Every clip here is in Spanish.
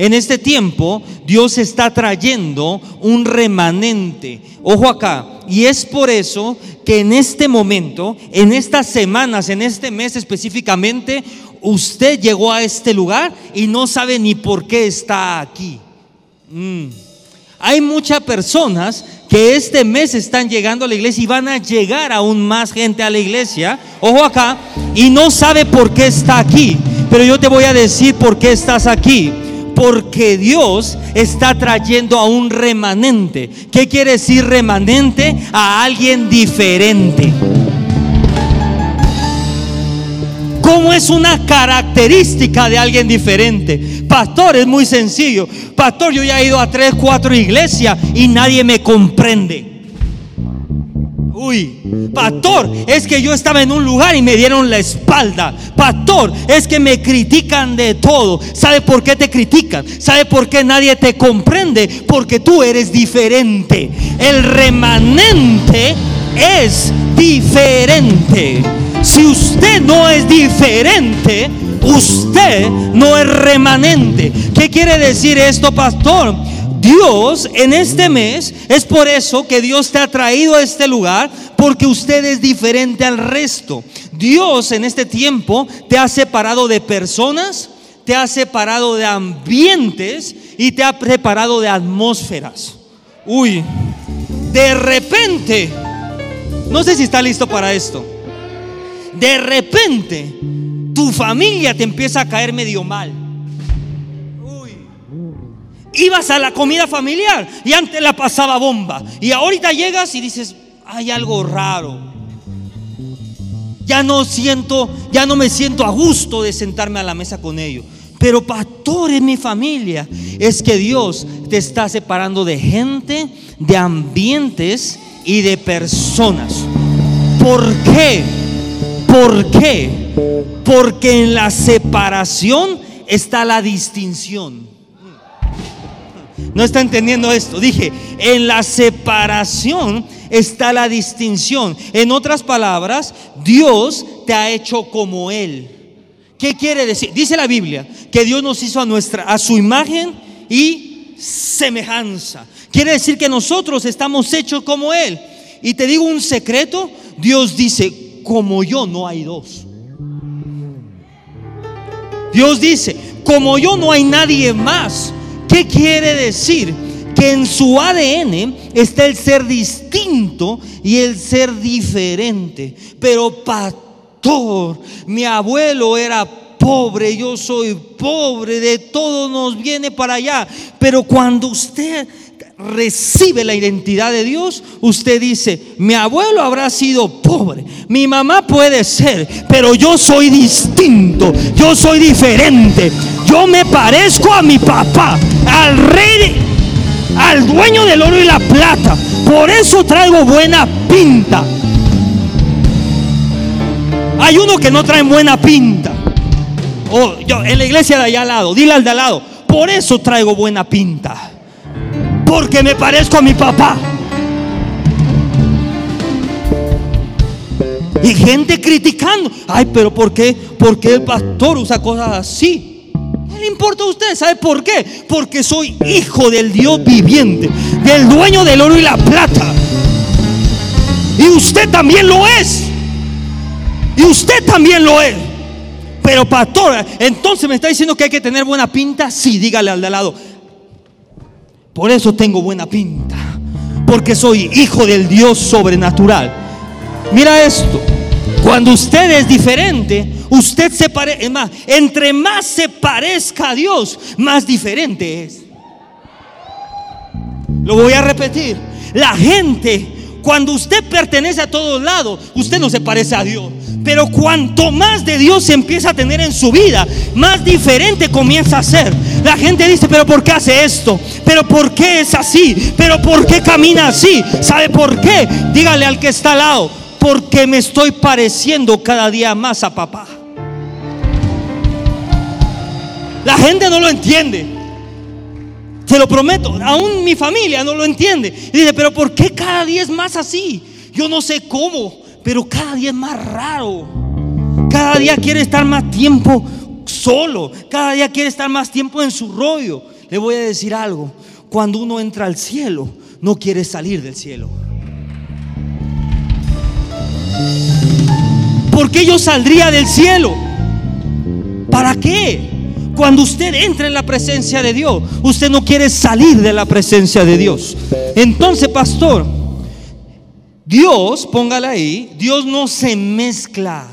En este tiempo Dios está trayendo un remanente. Ojo acá. Y es por eso que en este momento, en estas semanas, en este mes específicamente, usted llegó a este lugar y no sabe ni por qué está aquí. Mm. Hay muchas personas que este mes están llegando a la iglesia y van a llegar aún más gente a la iglesia, ojo acá, y no sabe por qué está aquí. Pero yo te voy a decir por qué estás aquí. Porque Dios está trayendo a un remanente. ¿Qué quiere decir remanente? A alguien diferente. ¿Cómo es una característica de alguien diferente? Pastor, es muy sencillo. Pastor, yo ya he ido a tres, cuatro iglesias y nadie me comprende. Uy, pastor, es que yo estaba en un lugar y me dieron la espalda. Pastor, es que me critican de todo. ¿Sabe por qué te critican? ¿Sabe por qué nadie te comprende? Porque tú eres diferente. El remanente es diferente. Si usted no es diferente, usted no es remanente. ¿Qué quiere decir esto, pastor? Dios en este mes, es por eso que Dios te ha traído a este lugar, porque usted es diferente al resto. Dios en este tiempo te ha separado de personas, te ha separado de ambientes y te ha preparado de atmósferas. Uy, de repente, no sé si está listo para esto. De repente, tu familia te empieza a caer medio mal ibas a la comida familiar y antes la pasaba bomba. Y ahorita llegas y dices, hay algo raro. Ya no siento, ya no me siento a gusto de sentarme a la mesa con ellos. Pero pastor en mi familia es que Dios te está separando de gente, de ambientes y de personas. ¿Por qué? ¿Por qué? Porque en la separación está la distinción. No está entendiendo esto. Dije, en la separación está la distinción. En otras palabras, Dios te ha hecho como Él. ¿Qué quiere decir? Dice la Biblia que Dios nos hizo a nuestra, a su imagen y semejanza. Quiere decir que nosotros estamos hechos como Él. Y te digo un secreto, Dios dice, como yo no hay dos. Dios dice, como yo no hay nadie más. ¿Qué quiere decir? Que en su ADN está el ser distinto y el ser diferente. Pero pastor, mi abuelo era pobre, yo soy pobre, de todo nos viene para allá. Pero cuando usted recibe la identidad de Dios, usted dice, mi abuelo habrá sido pobre, mi mamá puede ser, pero yo soy distinto, yo soy diferente, yo me parezco a mi papá, al rey, al dueño del oro y la plata, por eso traigo buena pinta. Hay uno que no trae buena pinta. Oh, yo, en la iglesia de allá al lado, dile al de al lado, por eso traigo buena pinta porque me parezco a mi papá. Y gente criticando. Ay, pero ¿por qué? ¿Por qué el pastor usa cosas así? No le importa a usted, ¿sabe por qué? Porque soy hijo del Dios viviente, del dueño del oro y la plata. Y usted también lo es. Y usted también lo es. Pero pastor, entonces me está diciendo que hay que tener buena pinta. Sí, dígale al de lado por eso tengo buena pinta. Porque soy hijo del Dios sobrenatural. Mira esto. Cuando usted es diferente, usted se parece, más, entre más se parezca a Dios, más diferente es. Lo voy a repetir. La gente cuando usted pertenece a todos lados, usted no se parece a Dios. Pero cuanto más de Dios se empieza a tener en su vida, más diferente comienza a ser. La gente dice, pero ¿por qué hace esto? ¿Pero por qué es así? ¿Pero por qué camina así? ¿Sabe por qué? Dígale al que está al lado, porque me estoy pareciendo cada día más a papá. La gente no lo entiende. Se lo prometo, aún mi familia no lo entiende. Y dice, pero ¿por qué cada día es más así? Yo no sé cómo, pero cada día es más raro. Cada día quiere estar más tiempo solo. Cada día quiere estar más tiempo en su rollo. le voy a decir algo. Cuando uno entra al cielo, no quiere salir del cielo. ¿Por qué yo saldría del cielo? ¿Para qué? Cuando usted entra en la presencia de Dios, usted no quiere salir de la presencia de Dios. Entonces, pastor, Dios, póngala ahí, Dios no se mezcla.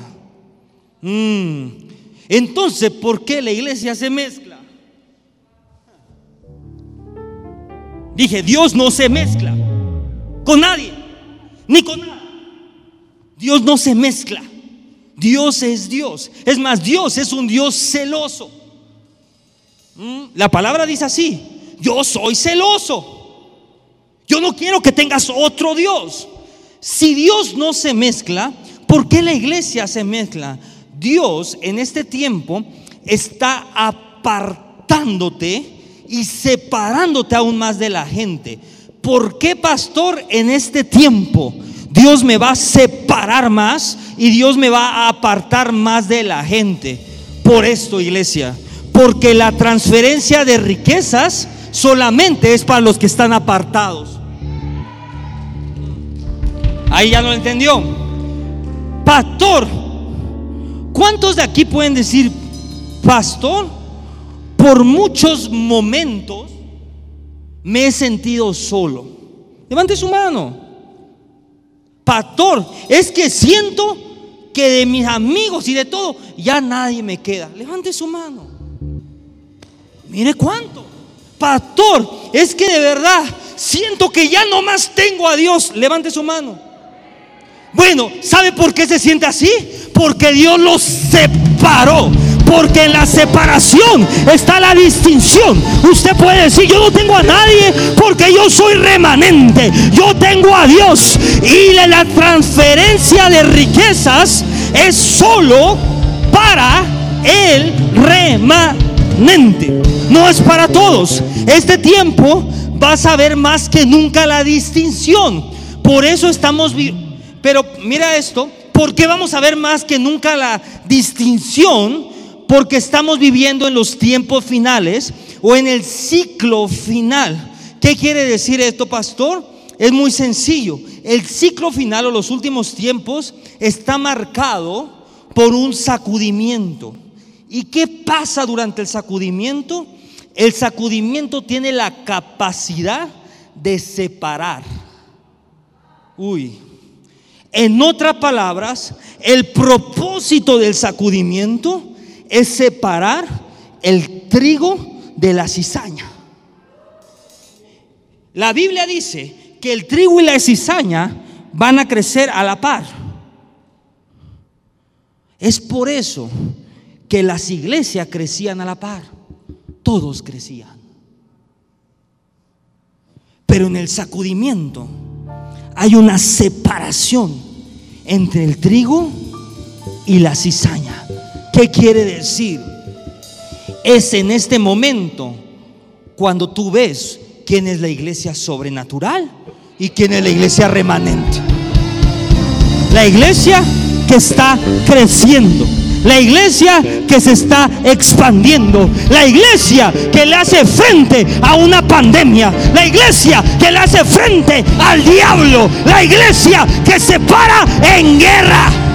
Mm. Entonces, ¿por qué la iglesia se mezcla? Dije, Dios no se mezcla con nadie, ni con nada. Dios no se mezcla. Dios es Dios. Es más, Dios es un Dios celoso. Mm, la palabra dice así, yo soy celoso. Yo no quiero que tengas otro Dios. Si Dios no se mezcla, ¿por qué la iglesia se mezcla? Dios en este tiempo está apartándote y separándote aún más de la gente. ¿Por qué, pastor, en este tiempo Dios me va a separar más y Dios me va a apartar más de la gente? Por esto, iglesia, porque la transferencia de riquezas solamente es para los que están apartados. Ahí ya no lo entendió. Pastor, ¿cuántos de aquí pueden decir, pastor? Por muchos momentos me he sentido solo. Levante su mano. Pastor, es que siento que de mis amigos y de todo ya nadie me queda. Levante su mano. Mire cuánto. Pastor, es que de verdad siento que ya no más tengo a Dios. Levante su mano. Bueno, ¿sabe por qué se siente así? Porque Dios los separó. Porque en la separación está la distinción. Usted puede decir, yo no tengo a nadie porque yo soy remanente. Yo tengo a Dios. Y la transferencia de riquezas es solo para el remanente. No es para todos. Este tiempo vas a ver más que nunca la distinción. Por eso estamos pero mira esto, ¿por qué vamos a ver más que nunca la distinción? Porque estamos viviendo en los tiempos finales o en el ciclo final. ¿Qué quiere decir esto, pastor? Es muy sencillo. El ciclo final o los últimos tiempos está marcado por un sacudimiento. ¿Y qué pasa durante el sacudimiento? El sacudimiento tiene la capacidad de separar. Uy, en otras palabras, el propósito del sacudimiento es separar el trigo de la cizaña. La Biblia dice que el trigo y la cizaña van a crecer a la par. Es por eso que las iglesias crecían a la par. Todos crecían. Pero en el sacudimiento hay una separación entre el trigo y la cizaña. ¿Qué quiere decir? Es en este momento cuando tú ves quién es la iglesia sobrenatural y quién es la iglesia remanente. La iglesia que está creciendo la iglesia que se está expandiendo. La iglesia que le hace frente a una pandemia. La iglesia que le hace frente al diablo. La iglesia que se para en guerra.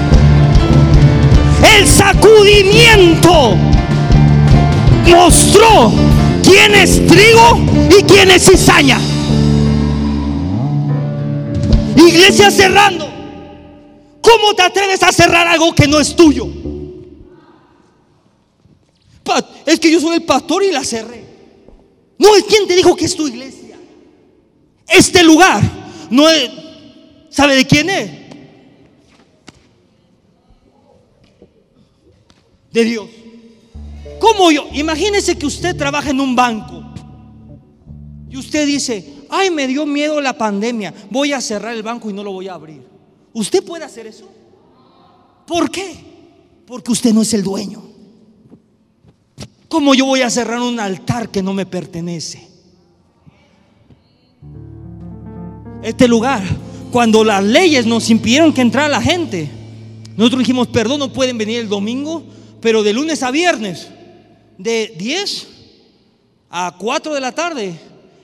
El sacudimiento mostró quién es trigo y quién es cizaña. Iglesia cerrando. ¿Cómo te atreves a cerrar algo que no es tuyo? es que yo soy el pastor y la cerré. No es quien te dijo que es tu iglesia. Este lugar no es, ¿sabe de quién es? De Dios. ¿Cómo yo? Imagínese que usted trabaja en un banco y usted dice, ay, me dio miedo la pandemia, voy a cerrar el banco y no lo voy a abrir. ¿Usted puede hacer eso? ¿Por qué? Porque usted no es el dueño. ¿Cómo yo voy a cerrar un altar que no me pertenece? Este lugar, cuando las leyes nos impidieron que entrara la gente, nosotros dijimos, perdón, no pueden venir el domingo, pero de lunes a viernes, de 10 a 4 de la tarde,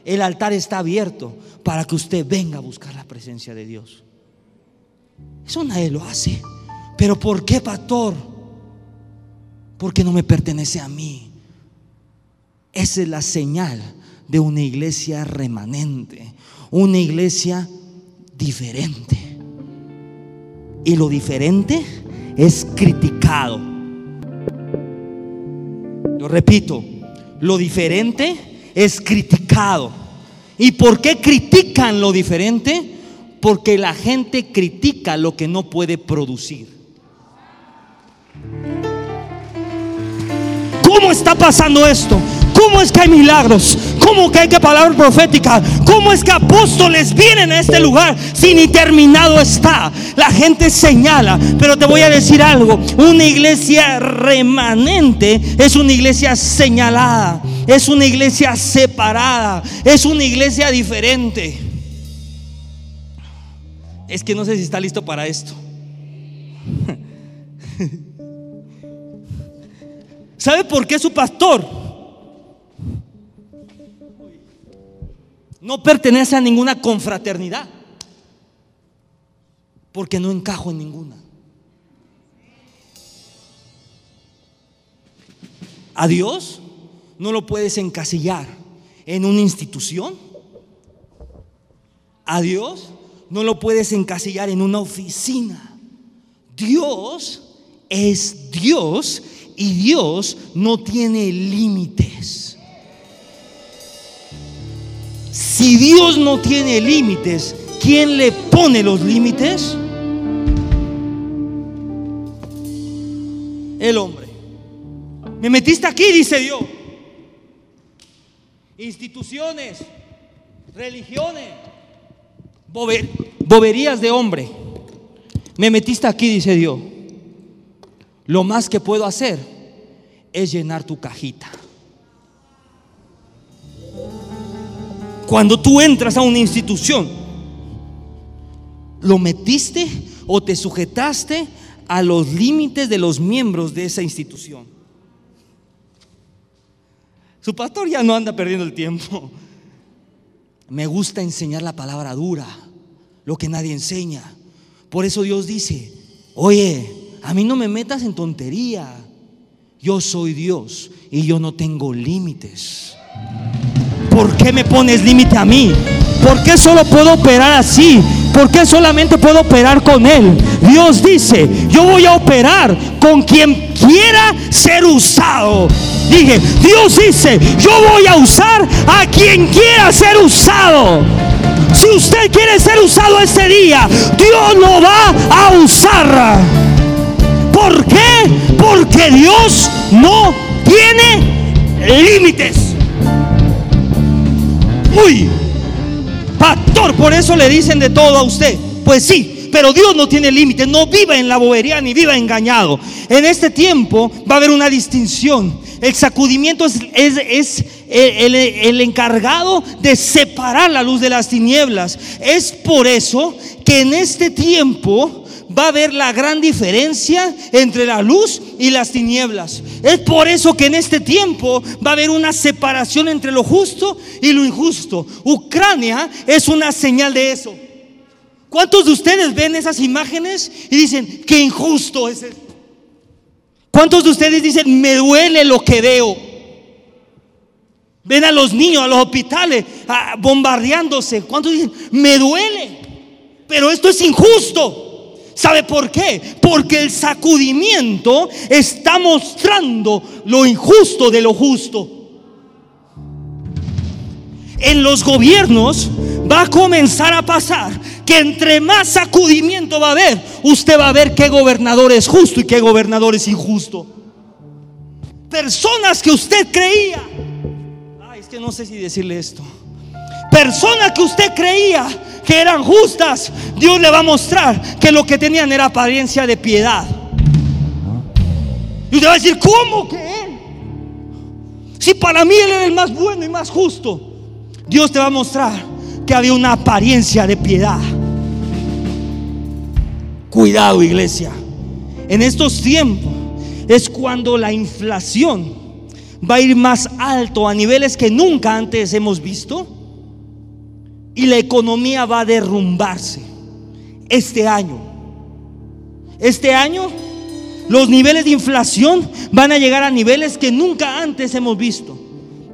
el altar está abierto para que usted venga a buscar la presencia de Dios. Eso nadie lo hace. Pero ¿por qué, pastor? Porque no me pertenece a mí. Esa es la señal de una iglesia remanente, una iglesia diferente. Y lo diferente es criticado. Lo repito, lo diferente es criticado. ¿Y por qué critican lo diferente? Porque la gente critica lo que no puede producir. ¿Cómo está pasando esto? ¿Cómo es que hay milagros? ¿Cómo que hay que palabra profética? ¿Cómo es que apóstoles vienen a este lugar si ni terminado está? La gente señala, pero te voy a decir algo, una iglesia remanente es una iglesia señalada, es una iglesia separada, es una iglesia diferente. Es que no sé si está listo para esto. ¿Sabe por qué su pastor no pertenece a ninguna confraternidad? Porque no encajo en ninguna. A Dios no lo puedes encasillar en una institución. A Dios no lo puedes encasillar en una oficina. Dios es Dios y Dios no tiene límites. Si Dios no tiene límites, ¿quién le pone los límites? El hombre. Me metiste aquí, dice Dios. Instituciones, religiones, boberías de hombre. Me metiste aquí, dice Dios. Lo más que puedo hacer es llenar tu cajita. Cuando tú entras a una institución, ¿lo metiste o te sujetaste a los límites de los miembros de esa institución? Su pastor ya no anda perdiendo el tiempo. Me gusta enseñar la palabra dura, lo que nadie enseña. Por eso Dios dice, oye, a mí no me metas en tontería. Yo soy Dios y yo no tengo límites. ¿Por qué me pones límite a mí? ¿Por qué solo puedo operar así? ¿Por qué solamente puedo operar con Él? Dios dice, yo voy a operar con quien quiera ser usado. Dije, Dios dice, yo voy a usar a quien quiera ser usado. Si usted quiere ser usado ese día, Dios lo va a usar. ¿Por qué? Porque Dios no tiene límites. Uy, pastor, por eso le dicen de todo a usted. Pues sí, pero Dios no tiene límites. No viva en la bobería ni viva engañado. En este tiempo va a haber una distinción. El sacudimiento es, es, el, el, encargado de separar la luz de las tinieblas. Es por eso que en este tiempo va a haber la gran diferencia entre la luz y las tinieblas. Es por eso que en este tiempo va a haber una separación entre lo justo y lo injusto. Ucrania es una señal de eso. ¿Cuántos de ustedes ven esas imágenes y dicen, qué injusto es esto? ¿Cuántos de ustedes dicen, me duele lo que veo? Ven a los niños, a los hospitales, bombardeándose. ¿Cuántos dicen, me duele? Pero esto es injusto. ¿Sabe por qué? Porque el sacudimiento está mostrando lo injusto de lo justo. En los gobiernos va a comenzar a pasar que entre más sacudimiento va a haber, usted va a ver qué gobernador es justo y qué gobernador es injusto. Personas que usted creía, ay, es que no sé si decirle esto. Personas que usted creía que eran justas, Dios le va a mostrar que lo que tenían era apariencia de piedad. Y usted va a decir, ¿cómo que él? Si para mí él era el más bueno y más justo, Dios te va a mostrar que había una apariencia de piedad. Cuidado, iglesia. En estos tiempos es cuando la inflación va a ir más alto a niveles que nunca antes hemos visto y la economía va a derrumbarse este año. Este año los niveles de inflación van a llegar a niveles que nunca antes hemos visto.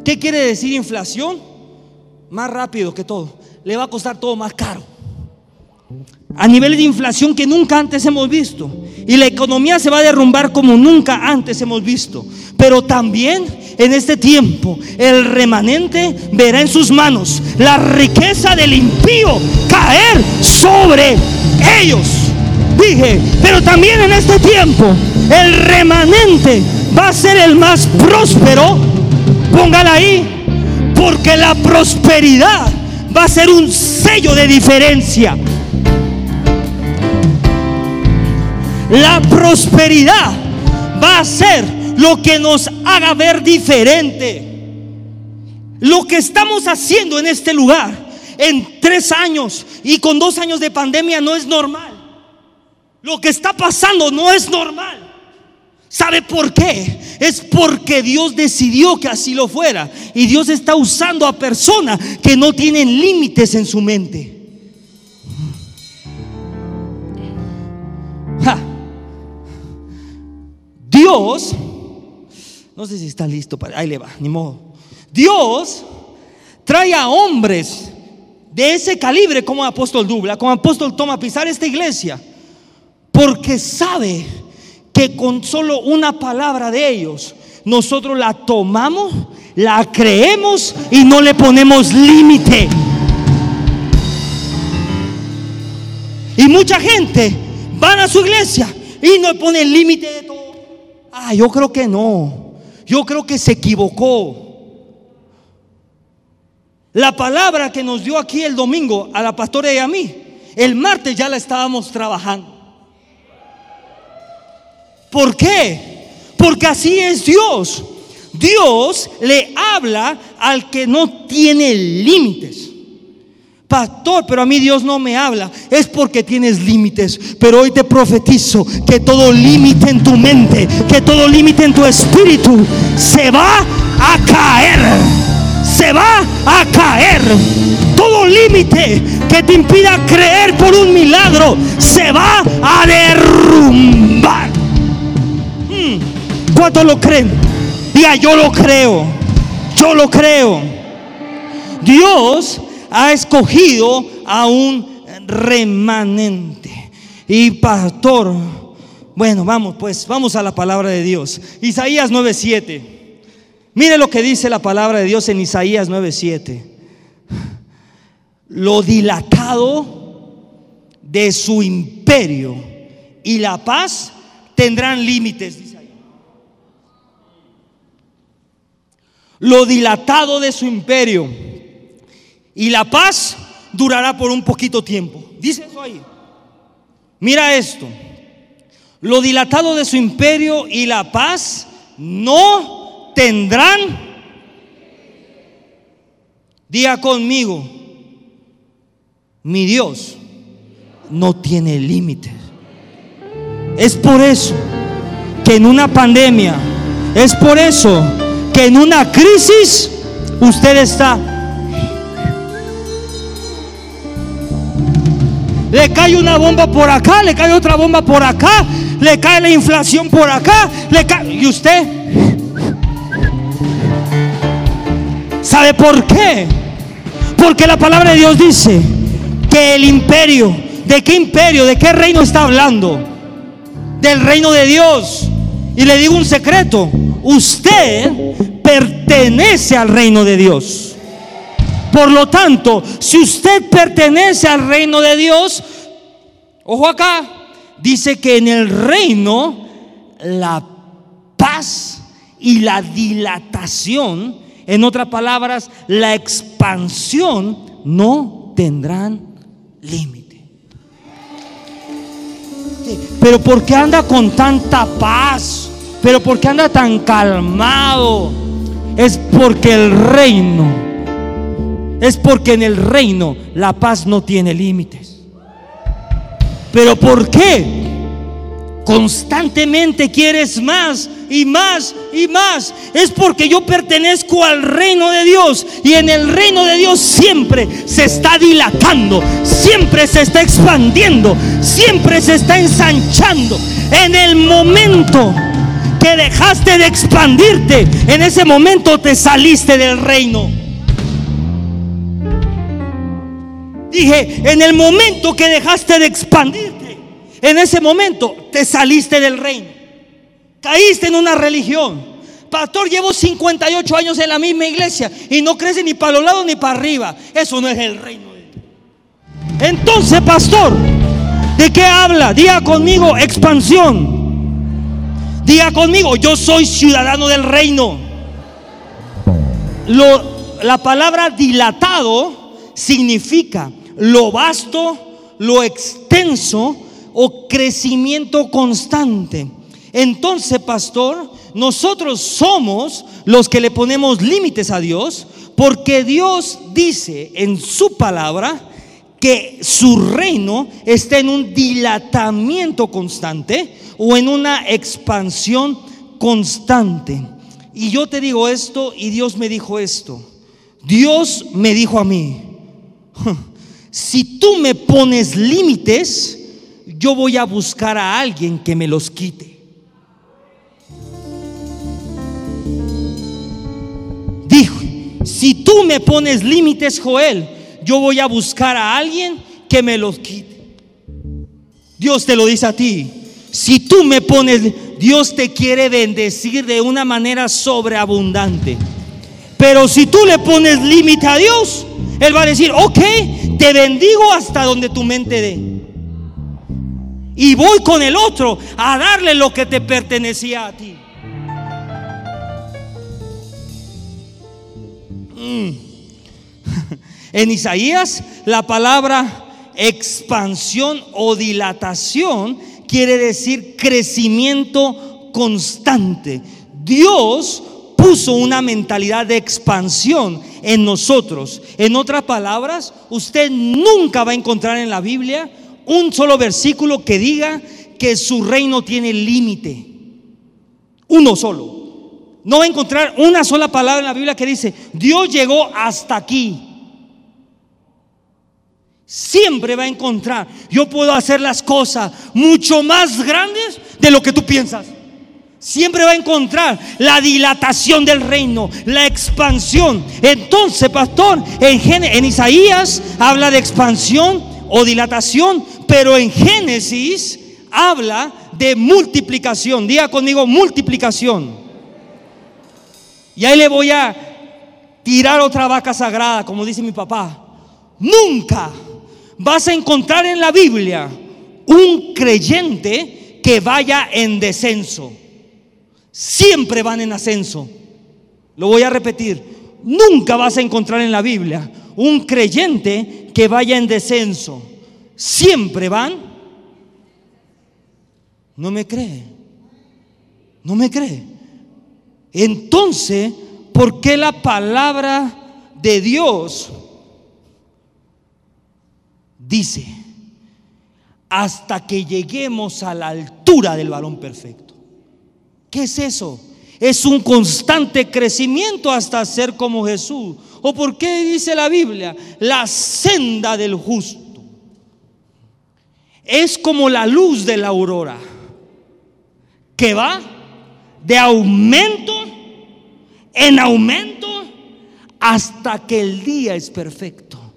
¿Qué quiere decir inflación? Más rápido que todo. Le va a costar todo más caro. A niveles de inflación que nunca antes hemos visto. Y la economía se va a derrumbar como nunca antes hemos visto. Pero también en este tiempo el remanente verá en sus manos la riqueza del impío caer sobre ellos. Dije, pero también en este tiempo el remanente va a ser el más próspero. Póngala ahí, porque la prosperidad va a ser un sello de diferencia. La prosperidad va a ser lo que nos haga ver diferente. Lo que estamos haciendo en este lugar en tres años y con dos años de pandemia no es normal. Lo que está pasando no es normal. ¿Sabe por qué? Es porque Dios decidió que así lo fuera. Y Dios está usando a personas que no tienen límites en su mente. Dios, no sé si está listo para, ahí le va, ni modo. Dios trae a hombres de ese calibre como apóstol Dubla, como apóstol Toma pisar esta iglesia, porque sabe que con solo una palabra de ellos, nosotros la tomamos, la creemos y no le ponemos límite. Y mucha gente van a su iglesia y no pone límite de todo. Ah, yo creo que no. Yo creo que se equivocó. La palabra que nos dio aquí el domingo a la pastora y a mí, el martes ya la estábamos trabajando. ¿Por qué? Porque así es Dios. Dios le habla al que no tiene límites. Pastor, pero a mí Dios no me habla. Es porque tienes límites. Pero hoy te profetizo que todo límite en tu mente, que todo límite en tu espíritu se va a caer. Se va a caer. Todo límite que te impida creer por un milagro se va a derrumbar. Hmm. ¿Cuántos lo creen? Diga, yo lo creo. Yo lo creo. Dios ha escogido a un remanente. Y pastor, bueno, vamos pues, vamos a la palabra de Dios. Isaías 9:7. Mire lo que dice la palabra de Dios en Isaías 9:7. Lo dilatado de su imperio y la paz tendrán límites. Lo dilatado de su imperio y la paz durará por un poquito tiempo. Dice eso ahí. Mira esto. Lo dilatado de su imperio y la paz no tendrán. Diga conmigo. Mi Dios no tiene límites. Es por eso que en una pandemia, es por eso que en una crisis usted está Le cae una bomba por acá, le cae otra bomba por acá, le cae la inflación por acá, le cae... ¿Y usted? ¿Sabe por qué? Porque la palabra de Dios dice que el imperio, ¿de qué imperio? ¿De qué reino está hablando? Del reino de Dios. Y le digo un secreto, usted pertenece al reino de Dios. Por lo tanto, si usted pertenece al reino de Dios, ojo acá, dice que en el reino la paz y la dilatación, en otras palabras, la expansión, no tendrán límite. Pero ¿por qué anda con tanta paz? ¿Pero por qué anda tan calmado? Es porque el reino es porque en el reino la paz no tiene límites. Pero ¿por qué? Constantemente quieres más y más y más. Es porque yo pertenezco al reino de Dios y en el reino de Dios siempre se está dilatando, siempre se está expandiendo, siempre se está ensanchando. En el momento que dejaste de expandirte, en ese momento te saliste del reino. Dije, en el momento que dejaste de expandirte, en ese momento te saliste del reino. Caíste en una religión. Pastor, llevo 58 años en la misma iglesia y no crece ni para los lados ni para arriba. Eso no es el reino. Entonces, pastor, ¿de qué habla? Diga conmigo expansión. Diga conmigo, yo soy ciudadano del reino. la palabra dilatado significa lo vasto, lo extenso o crecimiento constante. Entonces, pastor, nosotros somos los que le ponemos límites a Dios porque Dios dice en su palabra que su reino está en un dilatamiento constante o en una expansión constante. Y yo te digo esto y Dios me dijo esto. Dios me dijo a mí, si tú me pones límites, yo voy a buscar a alguien que me los quite. Dijo, si tú me pones límites, Joel, yo voy a buscar a alguien que me los quite. Dios te lo dice a ti. Si tú me pones, Dios te quiere bendecir de una manera sobreabundante. Pero si tú le pones límite a Dios, Él va a decir, ok, te bendigo hasta donde tu mente dé. Y voy con el otro a darle lo que te pertenecía a ti. Mm. En Isaías la palabra expansión o dilatación quiere decir crecimiento constante. Dios puso una mentalidad de expansión en nosotros. En otras palabras, usted nunca va a encontrar en la Biblia un solo versículo que diga que su reino tiene límite. Uno solo. No va a encontrar una sola palabra en la Biblia que dice, Dios llegó hasta aquí. Siempre va a encontrar, yo puedo hacer las cosas mucho más grandes de lo que tú piensas. Siempre va a encontrar la dilatación del reino, la expansión. Entonces, pastor, en, Isaías habla de expansión o dilatación, pero en Génesis habla de multiplicación. Diga conmigo multiplicación. Y ahí le voy a tirar otra vaca sagrada, como dice mi papá. Nunca vas a encontrar en la Biblia un creyente que vaya en descenso siempre van en ascenso. Lo voy a repetir. Nunca vas a encontrar en la Biblia un creyente que vaya en descenso. Siempre van. No me cree. No me cree. Entonces, ¿por qué la palabra de Dios dice hasta que lleguemos a la altura del varón perfecto? ¿Qué es eso? Es un constante crecimiento hasta ser como Jesús. ¿O por qué dice la Biblia? La senda del justo. Es como la luz de la aurora, que va de aumento en aumento hasta que el día es perfecto.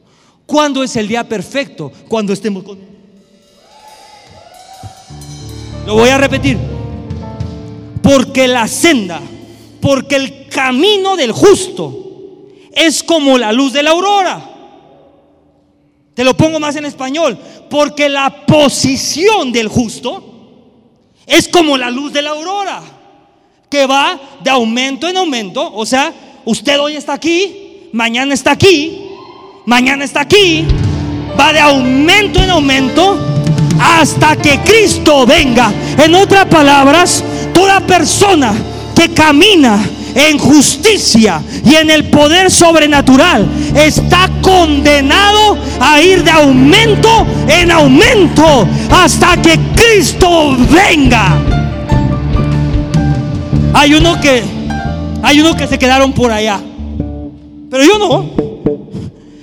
¿Cuándo es el día perfecto? Cuando estemos con. Lo voy a repetir porque la senda, porque el camino del justo es como la luz de la aurora. Te lo pongo más en español, porque la posición del justo es como la luz de la aurora, que va de aumento en aumento. O sea, usted hoy está aquí, mañana está aquí, mañana está aquí, va de aumento en aumento hasta que Cristo venga. En otras palabras, Toda persona que camina en justicia y en el poder sobrenatural está condenado a ir de aumento en aumento hasta que Cristo venga. Hay uno que hay uno que se quedaron por allá. Pero yo no.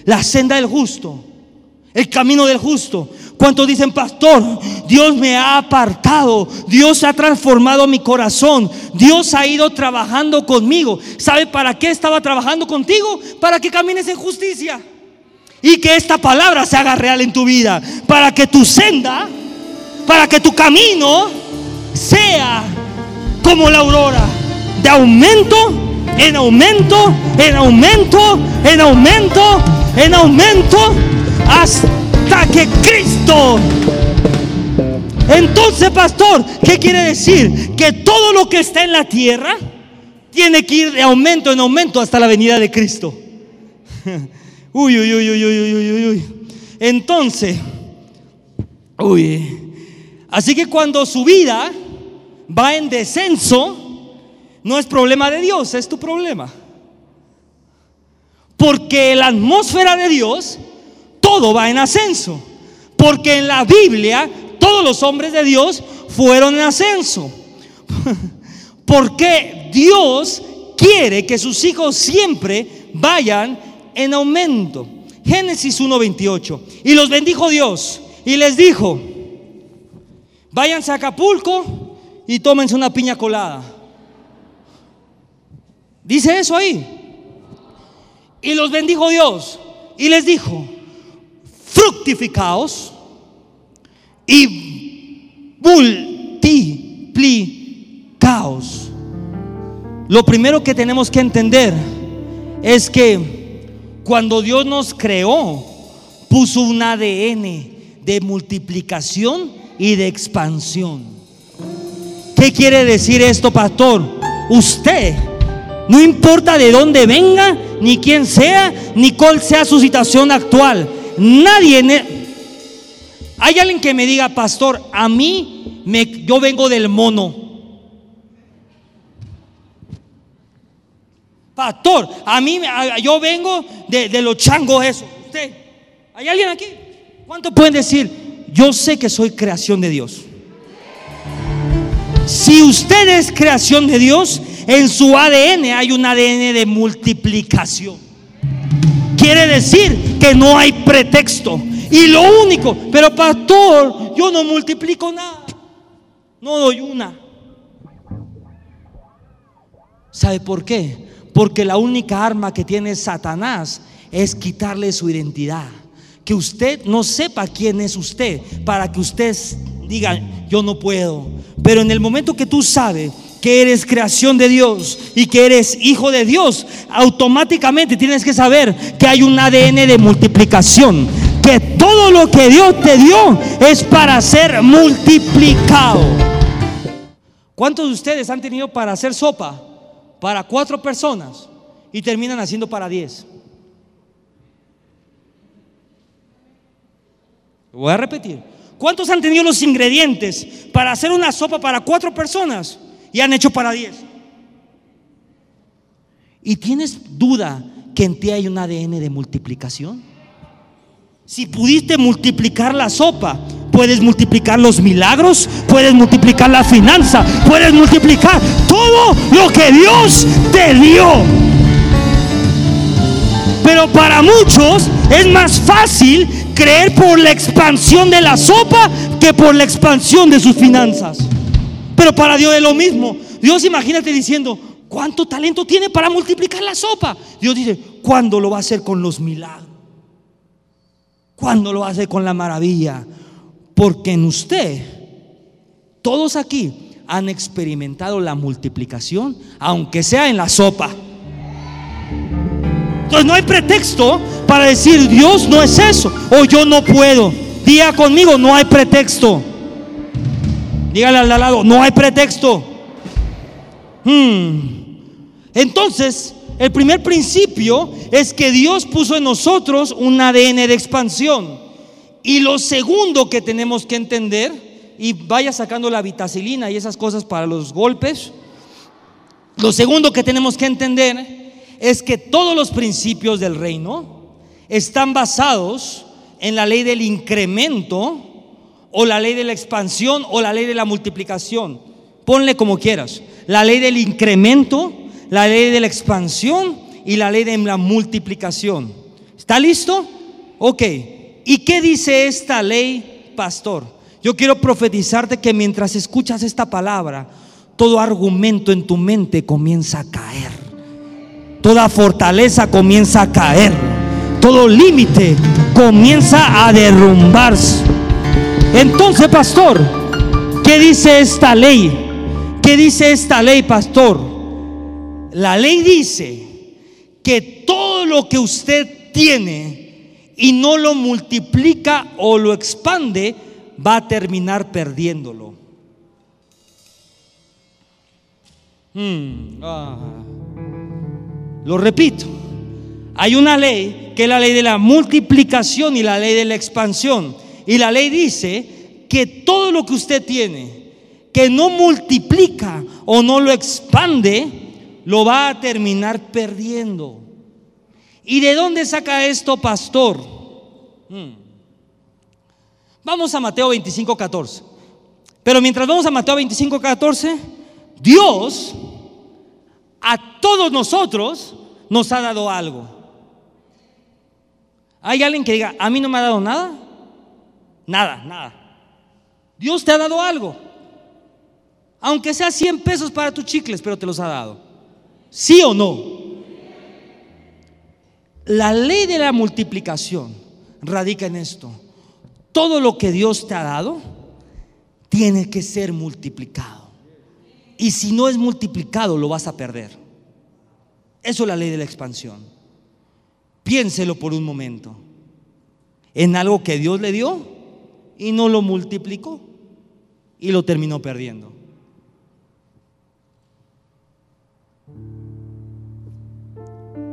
La senda del justo, el camino del justo. ¿Cuántos dicen, pastor? Dios me ha apartado, Dios ha transformado mi corazón, Dios ha ido trabajando conmigo. ¿Sabe para qué estaba trabajando contigo? Para que camines en justicia y que esta palabra se haga real en tu vida. Para que tu senda, para que tu camino sea como la aurora, de aumento en aumento, en aumento, en aumento, en aumento, hasta que Cristo. Entonces, pastor, ¿qué quiere decir? Que todo lo que está en la tierra tiene que ir de aumento en aumento hasta la venida de Cristo. Uy, uy, uy, uy, uy, uy, uy. Entonces, uy. Así que cuando su vida va en descenso, no es problema de Dios, es tu problema. Porque la atmósfera de Dios, todo va en ascenso. Porque en la Biblia, todos los hombres de Dios fueron en ascenso. Porque Dios quiere que sus hijos siempre vayan en aumento. Génesis 1:28. Y los bendijo Dios y les dijo, váyanse a Acapulco y tómense una piña colada. Dice eso ahí. Y los bendijo Dios y les dijo, fructificaos y multiplicaos. Lo primero que tenemos que entender es que cuando Dios nos creó, puso un ADN de multiplicación y de expansión. ¿Qué quiere decir esto, pastor? Usted no importa de dónde venga, ni quién sea, ni cuál sea su situación actual. Nadie... Hay alguien que me diga, pastor, a mí me, yo vengo del mono. Pastor, a mí yo vengo de, los changos eso. ¿Usted? ¿Hay alguien aquí? ¿Cuánto pueden decir? Yo sé que soy creación de Dios. Si usted es creación de Dios, en su ADN hay un ADN de multiplicación. Quiere decir que no hay pretexto. Y lo único, pero pastor, yo no multiplico nada. No doy una. ¿Sabe por qué? Porque la única arma que tiene Satanás es quitarle su identidad. Que usted no sepa quién es usted para que usted diga, yo no puedo. Pero en el momento que tú sabes que eres creación de Dios y que eres hijo de Dios, automáticamente tienes que saber que hay un ADN de multiplicación, que todo lo que Dios te dio es para ser multiplicado. ¿Cuántos de ustedes han tenido para hacer sopa para cuatro personas y terminan haciendo para diez? Voy a repetir. ¿Cuántos han tenido los ingredientes para hacer una sopa para cuatro personas y han hecho para 10. ¿Y tienes duda que en ti hay un ADN de multiplicación? Si pudiste multiplicar la sopa, puedes multiplicar los milagros, puedes multiplicar la finanza, puedes multiplicar todo lo que Dios te dio. Pero para muchos es más fácil creer por la expansión de la sopa que por la expansión de sus finanzas. Pero para Dios es lo mismo. Dios imagínate diciendo, ¿cuánto talento tiene para multiplicar la sopa? Dios dice, ¿cuándo lo va a hacer con los milagros? ¿Cuándo lo va a hacer con la maravilla? Porque en usted, todos aquí han experimentado la multiplicación, aunque sea en la sopa. Entonces no hay pretexto para decir Dios no es eso o yo no puedo. Día conmigo, no hay pretexto. Dígale al lado, no hay pretexto. Hmm. Entonces, el primer principio es que Dios puso en nosotros un ADN de expansión. Y lo segundo que tenemos que entender, y vaya sacando la vitacilina y esas cosas para los golpes, lo segundo que tenemos que entender es que todos los principios del reino están basados en la ley del incremento o la ley de la expansión o la ley de la multiplicación. Ponle como quieras. la ley del incremento, la ley de la expansión y la ley de la multiplicación. ¿Está listo? Ok. ¿Y qué dice esta ley, pastor? Yo quiero profetizarte que mientras escuchas esta palabra, todo argumento en tu mente comienza a caer. Toda fortaleza comienza a caer. Todo límite comienza a derrumbarse. Entonces, pastor, ¿qué dice esta ley? ¿Qué dice esta ley, pastor? La ley dice que todo lo que usted tiene y no lo multiplica o lo expande, va a terminar perdiéndolo. Hmm, ah. Lo repito, hay una ley que es la ley de la multiplicación y la ley de la expansión. Y la ley dice que todo lo que usted tiene, que no multiplica o no lo expande, lo va a terminar perdiendo. ¿Y de dónde saca esto, pastor? Hmm. Vamos a Mateo 25, 14. Pero mientras vamos a Mateo 25, 14, Dios a todos nosotros nos ha dado algo. ¿Hay alguien que diga, a mí no me ha dado nada? Nada, nada. Dios te ha dado algo. Aunque sea 100 pesos para tus chicles, pero te los ha dado. ¿Sí o no? La ley de la multiplicación radica en esto. Todo lo que Dios te ha dado tiene que ser multiplicado. Y si no es multiplicado, lo vas a perder. Eso es la ley de la expansión. Piénselo por un momento. En algo que Dios le dio y no lo multiplicó y lo terminó perdiendo.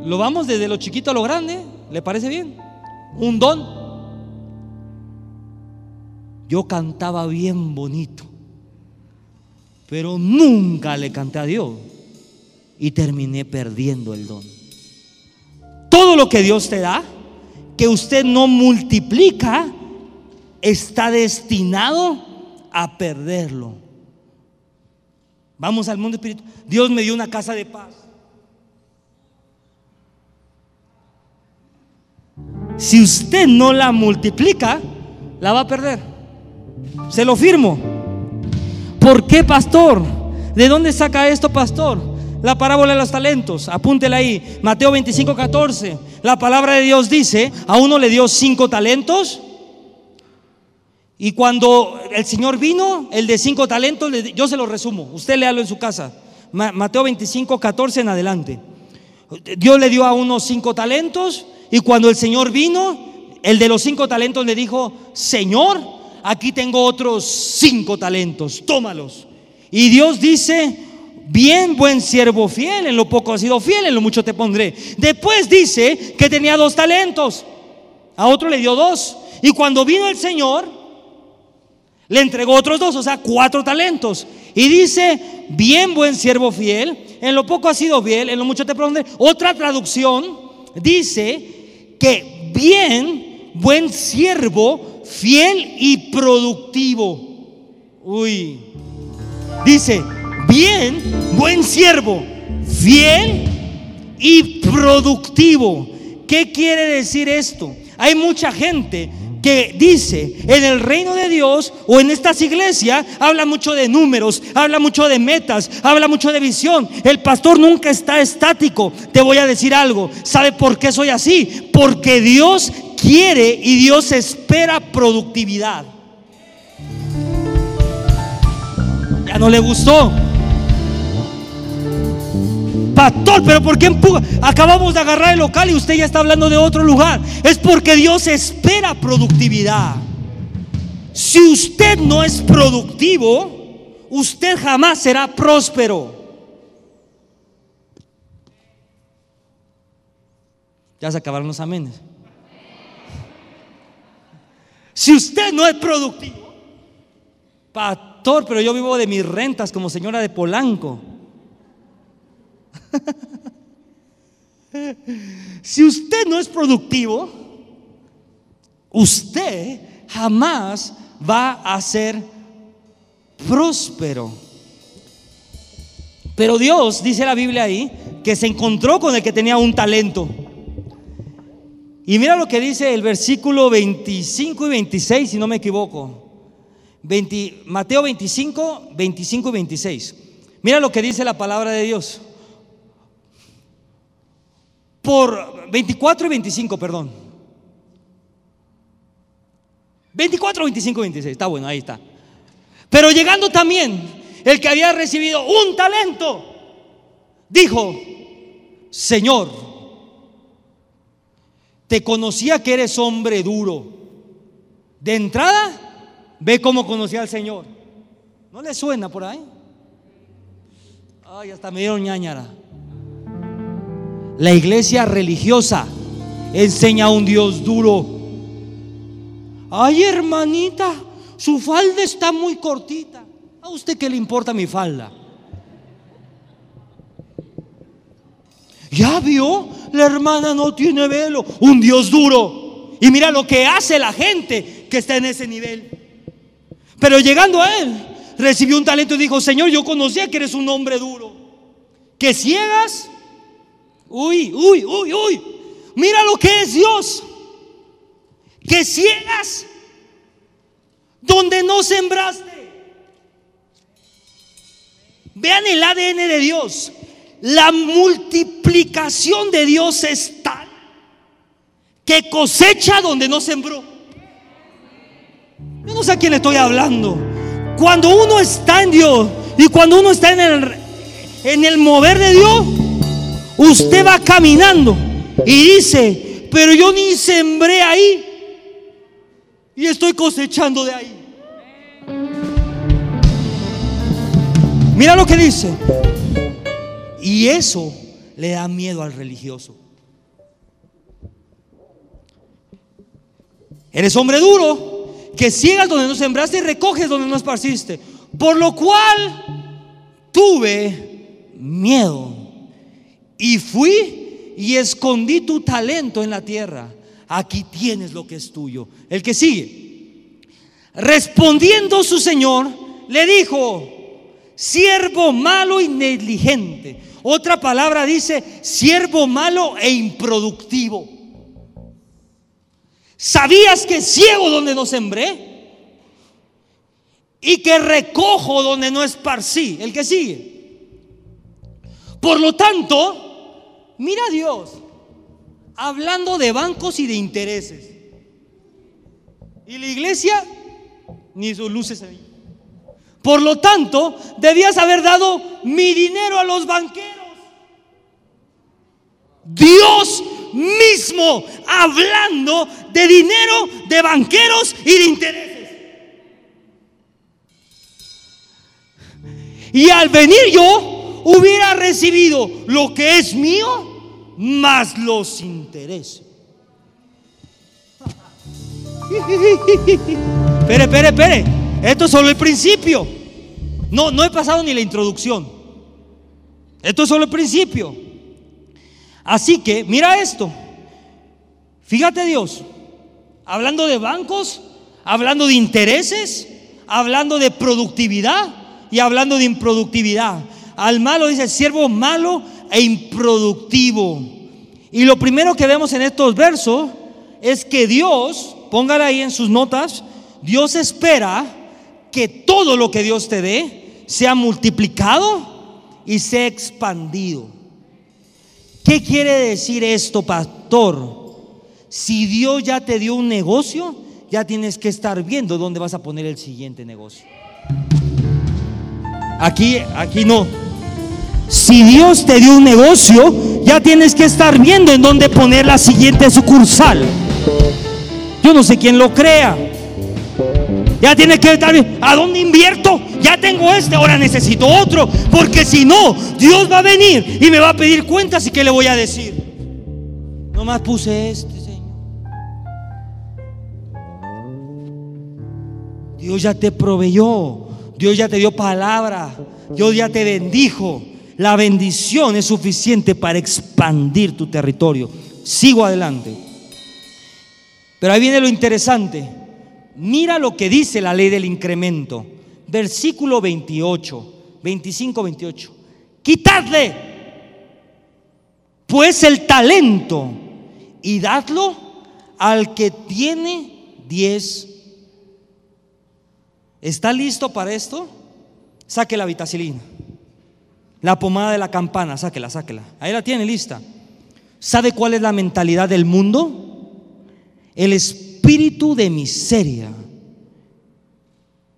Lo vamos desde lo chiquito a lo grande, ¿le parece bien? Un don. Yo cantaba bien bonito, pero nunca le canté a Dios y terminé perdiendo el don. Todo lo que Dios te da, que usted no multiplica, está destinado a perderlo. Vamos al mundo espiritual. Dios me dio una casa de paz. Si usted no la multiplica, la va a perder. Se lo firmo. ¿Por qué, pastor? ¿De dónde saca esto, pastor? La parábola de los talentos, apúntela ahí, Mateo 25, 14. La palabra de Dios dice, a uno le dio cinco talentos. Y cuando el Señor vino, el de cinco talentos, yo se lo resumo, usted léalo en su casa. Mateo 25, 14 en adelante. Dios le dio a uno cinco talentos y cuando el Señor vino, el de los cinco talentos le dijo, Señor, aquí tengo otros cinco talentos, tómalos. Y Dios dice, bien buen siervo fiel, en lo poco has sido fiel, en lo mucho te pondré. Después dice que tenía dos talentos, a otro le dio dos. Y cuando vino el Señor, le entregó otros dos, o sea, cuatro talentos. Y dice, bien buen siervo fiel, en lo poco has sido fiel, en lo mucho te pondré. Otra traducción dice que bien buen siervo fiel y productivo. Uy, dice, bien, buen siervo, fiel y productivo. ¿Qué quiere decir esto? Hay mucha gente que dice en el reino de Dios o en estas iglesias habla mucho de números, habla mucho de metas, habla mucho de visión. El pastor nunca está estático. Te voy a decir algo. ¿Sabe por qué soy así? Porque Dios quiere y Dios espera productividad. Ya no le gustó. Pastor, pero ¿por qué empuja? Acabamos de agarrar el local y usted ya está hablando de otro lugar. Es porque Dios espera productividad. Si usted no es productivo, usted jamás será próspero. Ya se acabaron los amenes. Si usted no es productivo, pastor, pero yo vivo de mis rentas como señora de Polanco. Si usted no es productivo, usted jamás va a ser próspero. Pero Dios, dice la Biblia ahí, que se encontró con el que tenía un talento. Y mira lo que dice el versículo 25 y 26, si no me equivoco. Mateo 25, 25 y 26. Mira lo que dice la palabra de Dios. Por 24 y 25, perdón. 24, 25, 26. Está bueno, ahí está. Pero llegando también el que había recibido un talento, dijo, Señor, te conocía que eres hombre duro. De entrada, ve cómo conocía al Señor. ¿No le suena por ahí? Ay, hasta me dieron ñañara. La iglesia religiosa enseña a un Dios duro. Ay, hermanita, su falda está muy cortita. ¿A usted qué le importa mi falda? ¿Ya vio? La hermana no tiene velo. Un Dios duro. Y mira lo que hace la gente que está en ese nivel. Pero llegando a él, recibió un talento y dijo, Señor, yo conocía que eres un hombre duro. Que ciegas. Uy, uy, uy, uy. Mira lo que es Dios. Que ciegas donde no sembraste. Vean el ADN de Dios. La multiplicación de Dios es tal que cosecha donde no sembró. Yo no sé a quién le estoy hablando. Cuando uno está en Dios y cuando uno está en el, en el mover de Dios, usted va caminando y dice, pero yo ni sembré ahí y estoy cosechando de ahí. Mira lo que dice. Y eso le da miedo al religioso. Eres hombre duro, que ciegas donde no sembraste y recoges donde no esparciste. Por lo cual tuve miedo y fui y escondí tu talento en la tierra. Aquí tienes lo que es tuyo. El que sigue. Respondiendo su señor, le dijo, siervo malo y negligente. Otra palabra dice siervo malo e improductivo. ¿Sabías que ciego donde no sembré? Y que recojo donde no esparcí. El que sigue. Por lo tanto, mira a Dios hablando de bancos y de intereses. Y la iglesia, ni sus luces ahí. Por lo tanto, debías haber dado mi dinero a los banqueros. Dios mismo hablando de dinero, de banqueros y de intereses. Y al venir yo hubiera recibido lo que es mío más los intereses. espere, espere, espere. Esto es solo el principio. No, no he pasado ni la introducción. Esto es solo el principio. Así que, mira esto. Fíjate Dios, hablando de bancos, hablando de intereses, hablando de productividad y hablando de improductividad. Al malo dice siervo malo e improductivo. Y lo primero que vemos en estos versos es que Dios, póngala ahí en sus notas, Dios espera que todo lo que Dios te dé sea multiplicado y sea expandido. ¿Qué quiere decir esto, pastor? Si Dios ya te dio un negocio, ya tienes que estar viendo dónde vas a poner el siguiente negocio. Aquí, aquí no. Si Dios te dio un negocio, ya tienes que estar viendo en dónde poner la siguiente sucursal. Yo no sé quién lo crea. Ya tiene que estar, ¿a dónde invierto? Ya tengo este, ahora necesito otro. Porque si no, Dios va a venir y me va a pedir cuentas y qué le voy a decir. Nomás puse este, Señor. Dios ya te proveyó. Dios ya te dio palabra. Dios ya te bendijo. La bendición es suficiente para expandir tu territorio. Sigo adelante. Pero ahí viene lo interesante. Mira lo que dice la ley del incremento. Versículo 28, 25, 28. Quitadle pues el talento y dadlo al que tiene diez. ¿Está listo para esto? Saque la vitacilina. La pomada de la campana, sáquela, sáquela. Ahí la tiene lista. ¿Sabe cuál es la mentalidad del mundo? El espíritu de miseria,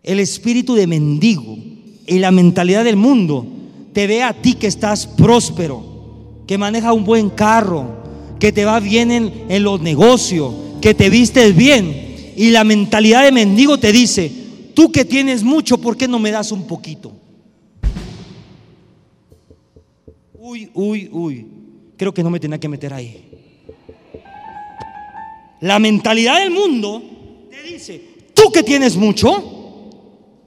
el espíritu de mendigo y la mentalidad del mundo te ve a ti que estás próspero, que maneja un buen carro, que te va bien en, en los negocios, que te vistes bien. Y la mentalidad de mendigo te dice, tú que tienes mucho, ¿por qué no me das un poquito? Uy, uy, uy. Creo que no me tenía que meter ahí. La mentalidad del mundo te dice, tú que tienes mucho,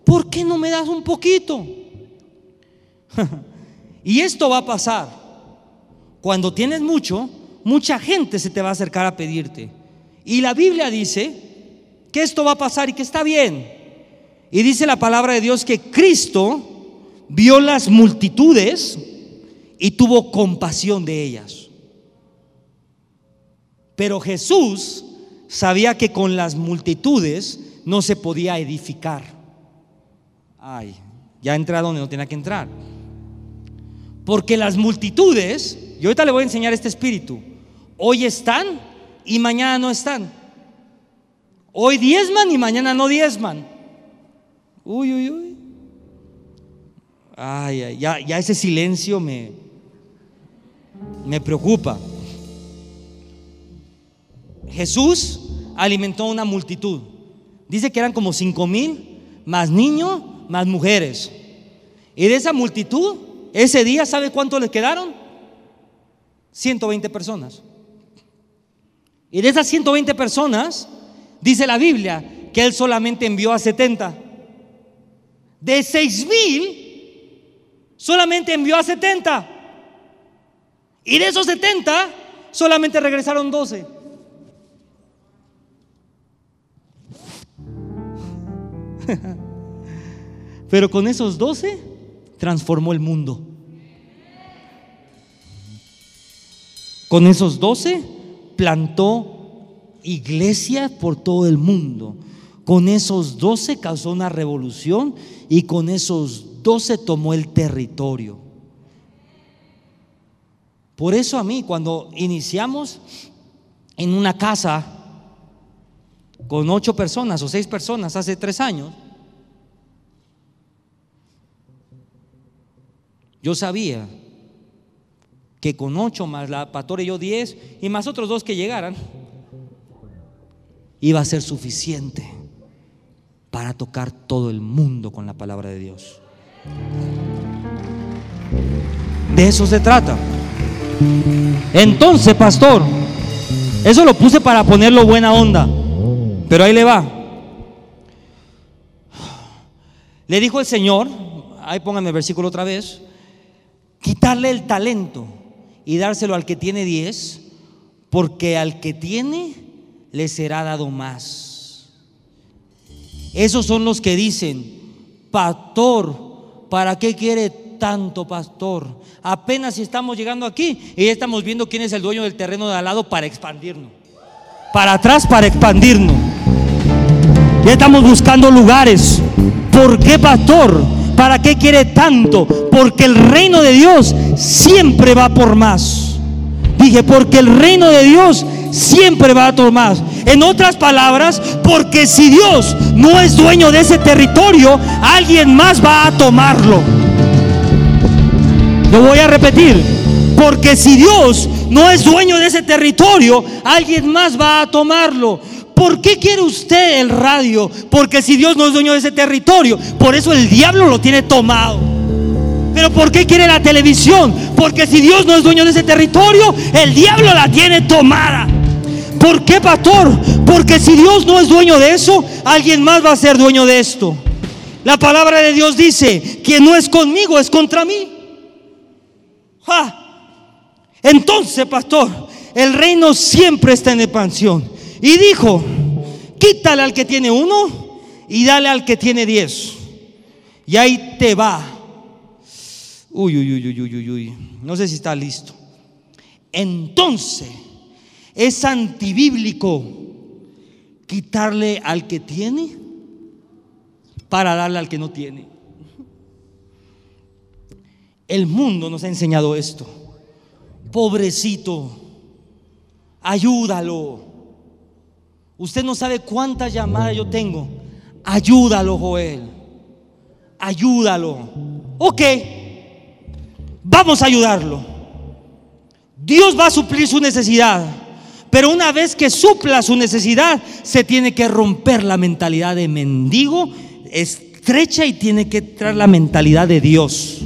¿por qué no me das un poquito? y esto va a pasar. Cuando tienes mucho, mucha gente se te va a acercar a pedirte. Y la Biblia dice que esto va a pasar y que está bien. Y dice la palabra de Dios que Cristo vio las multitudes y tuvo compasión de ellas. Pero Jesús sabía que con las multitudes no se podía edificar. Ay, ya entra donde no tenía que entrar. Porque las multitudes, y ahorita le voy a enseñar este espíritu, hoy están y mañana no están. Hoy diezman y mañana no diezman. Uy, uy, uy. Ay, ya, ya ese silencio me, me preocupa. Jesús alimentó a una multitud. Dice que eran como cinco mil, más niños, más mujeres. Y de esa multitud, ese día, ¿sabe cuánto les quedaron? 120 personas. Y de esas 120 personas, dice la Biblia, que él solamente envió a 70. De 6 mil, solamente envió a 70. Y de esos 70, solamente regresaron 12. Pero con esos 12 transformó el mundo. Con esos 12 plantó iglesias por todo el mundo. Con esos 12 causó una revolución y con esos 12 tomó el territorio. Por eso a mí, cuando iniciamos en una casa con ocho personas o seis personas hace tres años, yo sabía que con ocho más la pastora y yo diez y más otros dos que llegaran, iba a ser suficiente para tocar todo el mundo con la palabra de Dios. De eso se trata. Entonces, pastor, eso lo puse para ponerlo buena onda. Pero ahí le va. Le dijo el Señor, ahí pónganme el versículo otra vez, quitarle el talento y dárselo al que tiene diez, porque al que tiene le será dado más. Esos son los que dicen, pastor, ¿para qué quiere tanto, pastor? Apenas estamos llegando aquí y ya estamos viendo quién es el dueño del terreno de al lado para expandirnos. Para atrás para expandirnos. Ya estamos buscando lugares. ¿Por qué, pastor? ¿Para qué quiere tanto? Porque el reino de Dios siempre va por más. Dije, porque el reino de Dios siempre va a tomar. En otras palabras, porque si Dios no es dueño de ese territorio, alguien más va a tomarlo. Lo voy a repetir. Porque si Dios no es dueño de ese territorio, alguien más va a tomarlo. ¿Por qué quiere usted el radio? Porque si Dios no es dueño de ese territorio, por eso el diablo lo tiene tomado. Pero ¿por qué quiere la televisión? Porque si Dios no es dueño de ese territorio, el diablo la tiene tomada. ¿Por qué, pastor? Porque si Dios no es dueño de eso, alguien más va a ser dueño de esto. La palabra de Dios dice, quien no es conmigo es contra mí. Entonces, pastor, el reino siempre está en expansión. Y dijo, quítale al que tiene uno y dale al que tiene diez. Y ahí te va. Uy, uy, uy, uy, uy, uy. No sé si está listo. Entonces, es antibíblico quitarle al que tiene para darle al que no tiene. El mundo nos ha enseñado esto. Pobrecito, ayúdalo. Usted no sabe cuántas llamadas yo tengo. Ayúdalo, Joel. Ayúdalo. Ok, vamos a ayudarlo. Dios va a suplir su necesidad. Pero una vez que supla su necesidad, se tiene que romper la mentalidad de mendigo estrecha y tiene que traer la mentalidad de Dios.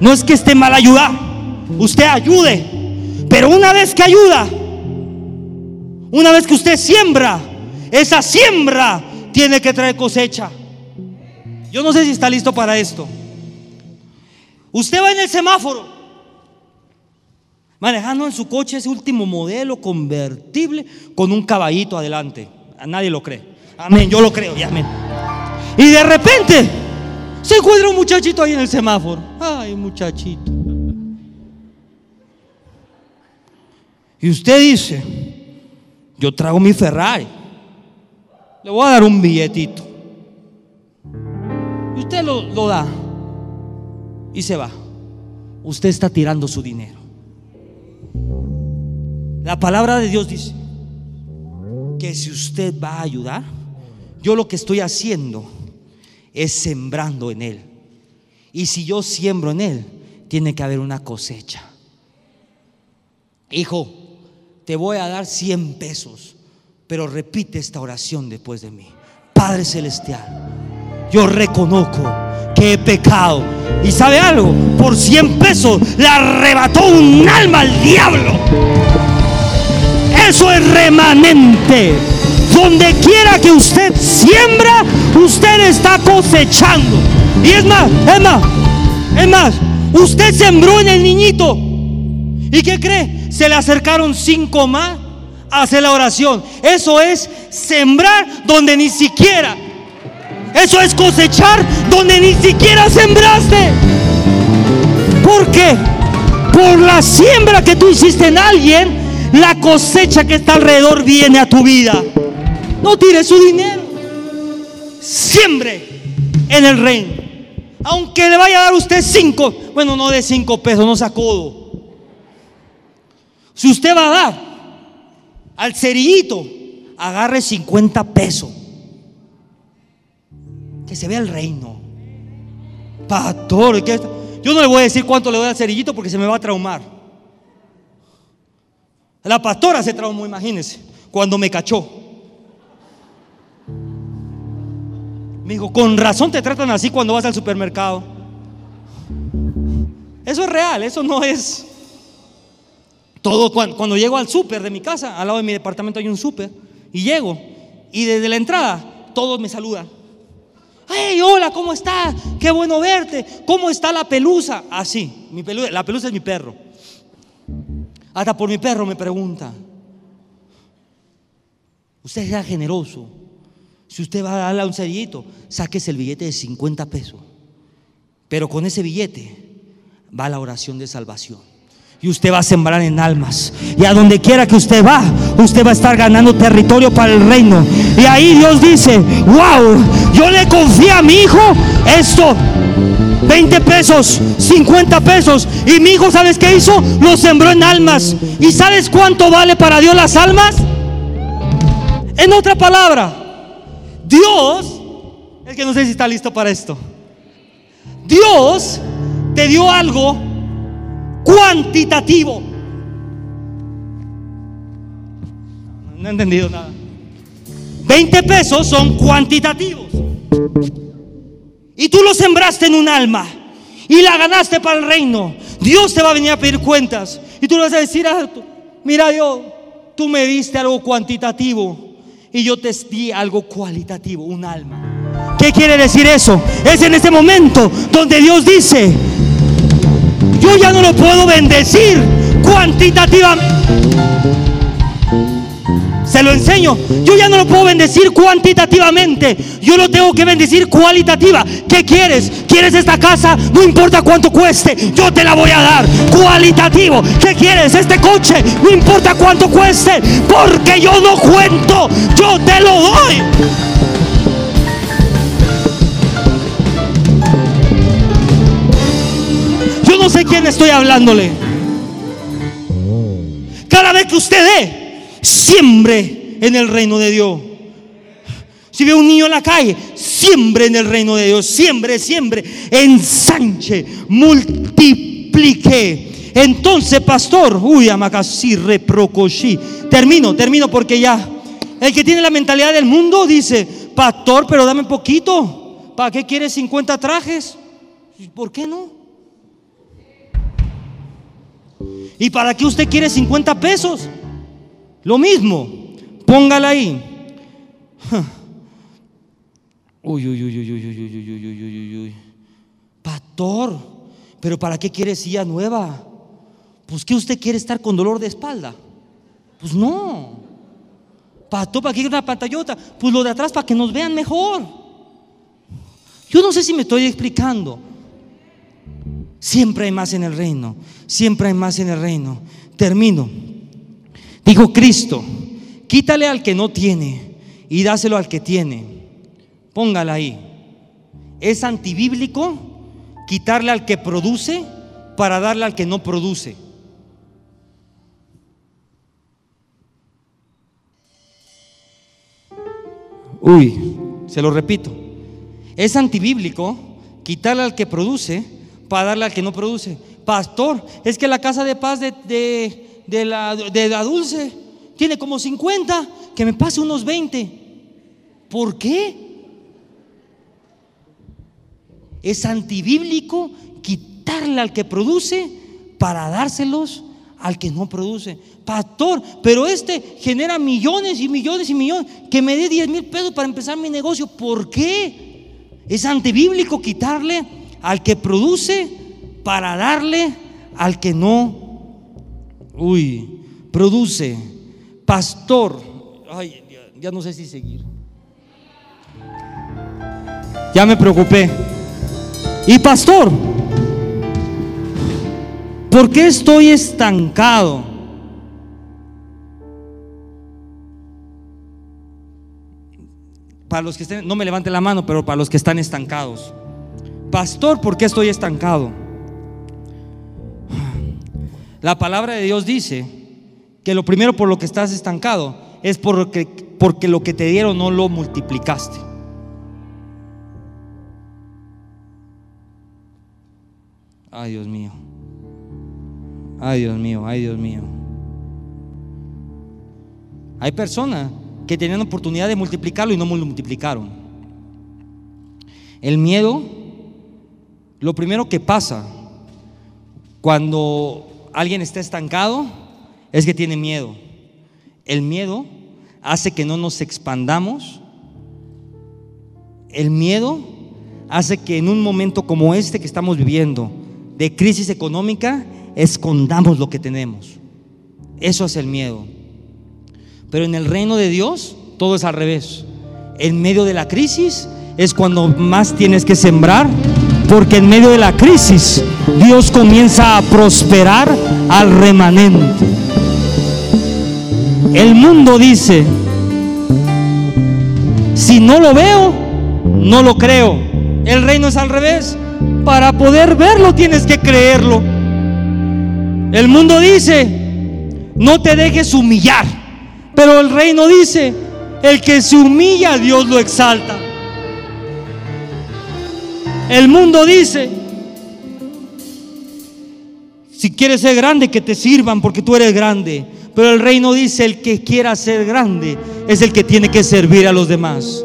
No es que esté mal ayudar, usted ayude, pero una vez que ayuda, una vez que usted siembra, esa siembra tiene que traer cosecha. Yo no sé si está listo para esto. Usted va en el semáforo, manejando en su coche ese último modelo convertible con un caballito adelante. A nadie lo cree. Amén, yo lo creo, y amén. Y de repente se encuentra un muchachito ahí en el semáforo. Ay, muchachito. Y usted dice, yo trago mi Ferrari. Le voy a dar un billetito. Y usted lo, lo da. Y se va. Usted está tirando su dinero. La palabra de Dios dice que si usted va a ayudar, yo lo que estoy haciendo es sembrando en Él. Y si yo siembro en Él, tiene que haber una cosecha. Hijo, te voy a dar 100 pesos, pero repite esta oración después de mí. Padre Celestial, yo reconozco que he pecado. Y sabe algo, por 100 pesos le arrebató un alma al diablo. Eso es remanente. Donde quiera que usted siembra, usted está cosechando. Y es más, es más, es más, usted sembró en el niñito. ¿Y qué cree? Se le acercaron cinco más a hacer la oración. Eso es sembrar donde ni siquiera. Eso es cosechar donde ni siquiera sembraste. ¿Por qué? Por la siembra que tú hiciste en alguien, la cosecha que está alrededor viene a tu vida. No tire su dinero. Siembre en el reino. Aunque le vaya a dar usted cinco, bueno, no de cinco pesos, no sacudo. Si usted va a dar al cerillito, agarre 50 pesos. Que se vea el reino. Pastor, yo no le voy a decir cuánto le doy al cerillito porque se me va a traumar. La pastora se traumó, imagínense, cuando me cachó. Me dijo, con razón te tratan así cuando vas al supermercado. Eso es real, eso no es todo. Cuando, llego al súper de mi casa, al lado de mi departamento hay un súper, y llego, y desde la entrada todos me saludan. Hey, hola, ¿cómo estás? Qué bueno verte. ¿Cómo está la pelusa? Así, mi la pelusa es mi perro. Hasta por mi perro me pregunta. Usted sea generoso. Si usted va a darle a un cerillito, sáquese el billete de 50 pesos. Pero con ese billete va la oración de salvación. Y usted va a sembrar en almas. Y a donde quiera que usted va, usted va a estar ganando territorio para el reino. Y ahí Dios dice, wow, yo le confío a mi hijo esto. 20 pesos, 50 pesos. Y mi hijo, ¿sabes qué hizo? Lo sembró en almas. ¿Y sabes cuánto vale para Dios las almas? En otra palabra, Dios, es que no sé si está listo para esto. Dios te dio algo cuantitativo. No he entendido nada. 20 pesos son cuantitativos. Y tú lo sembraste en un alma y la ganaste para el reino. Dios te va a venir a pedir cuentas. Y tú le vas a decir, mira Dios, tú me diste algo cuantitativo y yo te di algo cualitativo, un alma. ¿Qué quiere decir eso? Es en ese momento donde Dios dice, yo ya no lo puedo bendecir cuantitativamente. Se lo enseño. Yo ya no lo puedo bendecir cuantitativamente. Yo lo tengo que bendecir cualitativa. ¿Qué quieres? ¿Quieres esta casa? No importa cuánto cueste. Yo te la voy a dar. Cualitativo. ¿Qué quieres? Este coche. No importa cuánto cueste. Porque yo no cuento. Yo te lo doy. Yo no sé quién estoy hablándole. Cada vez que usted dé, siembre en el reino de Dios. Si ve un niño en la calle, siembre en el reino de Dios. Siembre, siembre, ensanche, multiplique. Entonces, pastor, uy, amacasí, reprocoshi. Termino, termino porque ya. El que tiene la mentalidad del mundo dice, pastor, pero dame poquito. ¿Para qué quieres 50 trajes? ¿Por qué no? ¿Y para qué usted quiere 50 pesos? Lo mismo, póngala ahí. Uy, uy, uy, uy, uy, uy, uy, uy, uy, uy, uy. Pastor, pero ¿para qué quiere silla nueva? Pues que usted quiere estar con dolor de espalda. Pues no. Pastor, ¿para qué una pantallota? Pues lo de atrás para que nos vean mejor. Yo no sé si me estoy explicando. Siempre hay más en el reino. Siempre hay más en el reino. Termino. Dijo Cristo, quítale al que no tiene y dáselo al que tiene. Póngala ahí. Es antibíblico quitarle al que produce para darle al que no produce. Uy, se lo repito. Es antibíblico quitarle al que produce para darle al que no produce. Pastor, es que la casa de paz de, de, la, de la dulce tiene como 50, que me pase unos 20. ¿Por qué? Es antibíblico quitarle al que produce para dárselos al que no produce. Pastor, pero este genera millones y millones y millones. Que me dé 10 mil pesos para empezar mi negocio. ¿Por qué? Es antibíblico quitarle al que produce para darle al que no, uy, produce. Pastor, ay, ya no sé si seguir. Ya me preocupé. Y pastor, ¿por qué estoy estancado? Para los que estén, no me levanten la mano, pero para los que están estancados. Pastor, ¿por qué estoy estancado? La palabra de Dios dice que lo primero por lo que estás estancado es porque, porque lo que te dieron no lo multiplicaste. Ay, Dios mío. Ay, Dios mío, ay, Dios mío. Hay personas que tenían oportunidad de multiplicarlo y no multiplicaron. El miedo lo primero que pasa cuando alguien está estancado es que tiene miedo. El miedo hace que no nos expandamos. El miedo hace que en un momento como este que estamos viviendo, de crisis económica, escondamos lo que tenemos. Eso es el miedo. Pero en el reino de Dios todo es al revés. En medio de la crisis es cuando más tienes que sembrar porque en medio de la crisis Dios comienza a prosperar al remanente. El mundo dice, si no lo veo, no lo creo. El reino es al revés. Para poder verlo tienes que creerlo. El mundo dice, no te dejes humillar. Pero el reino dice, el que se humilla, Dios lo exalta. El mundo dice, si quieres ser grande, que te sirvan porque tú eres grande. Pero el reino dice, el que quiera ser grande es el que tiene que servir a los demás.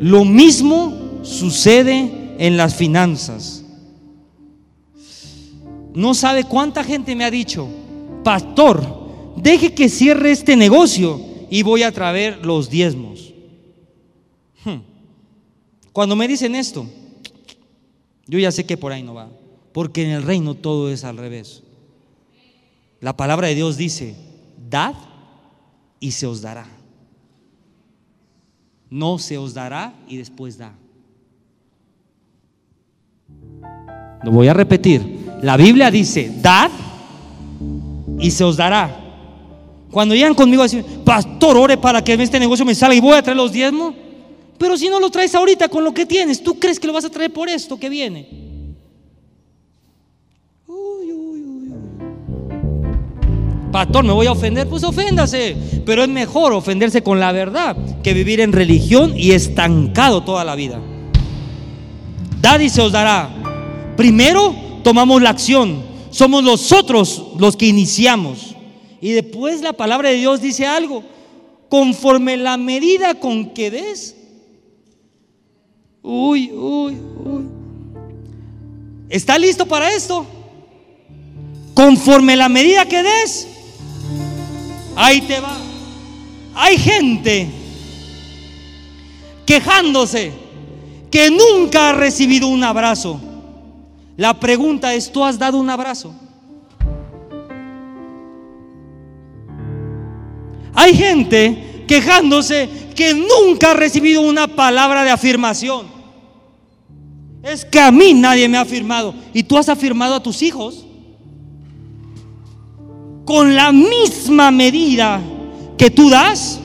Lo mismo sucede en las finanzas. No sabe cuánta gente me ha dicho, pastor, deje que cierre este negocio y voy a traer los diezmos. Hmm. Cuando me dicen esto, yo ya sé que por ahí no va, porque en el reino todo es al revés. La palabra de Dios dice, dad y se os dará. No se os dará y después da. Lo voy a repetir. La Biblia dice, dad y se os dará. Cuando llegan conmigo a decir, pastor, ore para que este negocio me salga y voy a traer los diezmos. Pero si no lo traes ahorita con lo que tienes, ¿tú crees que lo vas a traer por esto que viene? Uy, uy, uy, Pastor, me voy a ofender, pues oféndase. Pero es mejor ofenderse con la verdad que vivir en religión y estancado toda la vida. Dad se os dará. Primero tomamos la acción. Somos nosotros los que iniciamos. Y después la palabra de Dios dice algo. Conforme la medida con que des. Uy, uy, uy. ¿Está listo para esto? Conforme la medida que des. Ahí te va. Hay gente quejándose que nunca ha recibido un abrazo. La pregunta es, ¿tú has dado un abrazo? Hay gente quejándose que nunca ha recibido una palabra de afirmación. Es que a mí nadie me ha afirmado. ¿Y tú has afirmado a tus hijos? Con la misma medida que tú das,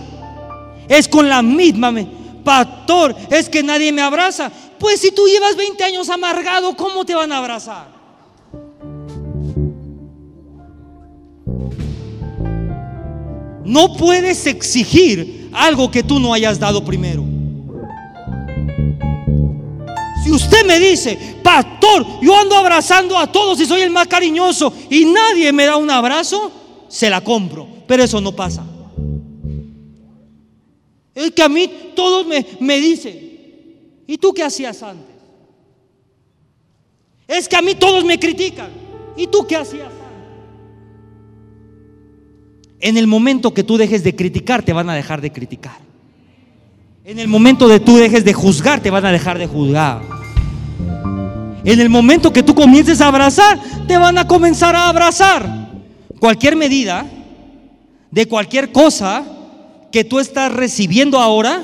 es con la misma medida. Pastor, es que nadie me abraza. Pues si tú llevas 20 años amargado, ¿cómo te van a abrazar? No puedes exigir algo que tú no hayas dado primero. Si usted me dice, pastor, yo ando abrazando a todos y soy el más cariñoso y nadie me da un abrazo, se la compro. Pero eso no pasa. Es que a mí todos me, me dicen, ¿y tú qué hacías antes? Es que a mí todos me critican. ¿Y tú qué hacías? En el momento que tú dejes de criticar, te van a dejar de criticar. En el momento de tú dejes de juzgar, te van a dejar de juzgar. En el momento que tú comiences a abrazar, te van a comenzar a abrazar. Cualquier medida de cualquier cosa que tú estás recibiendo ahora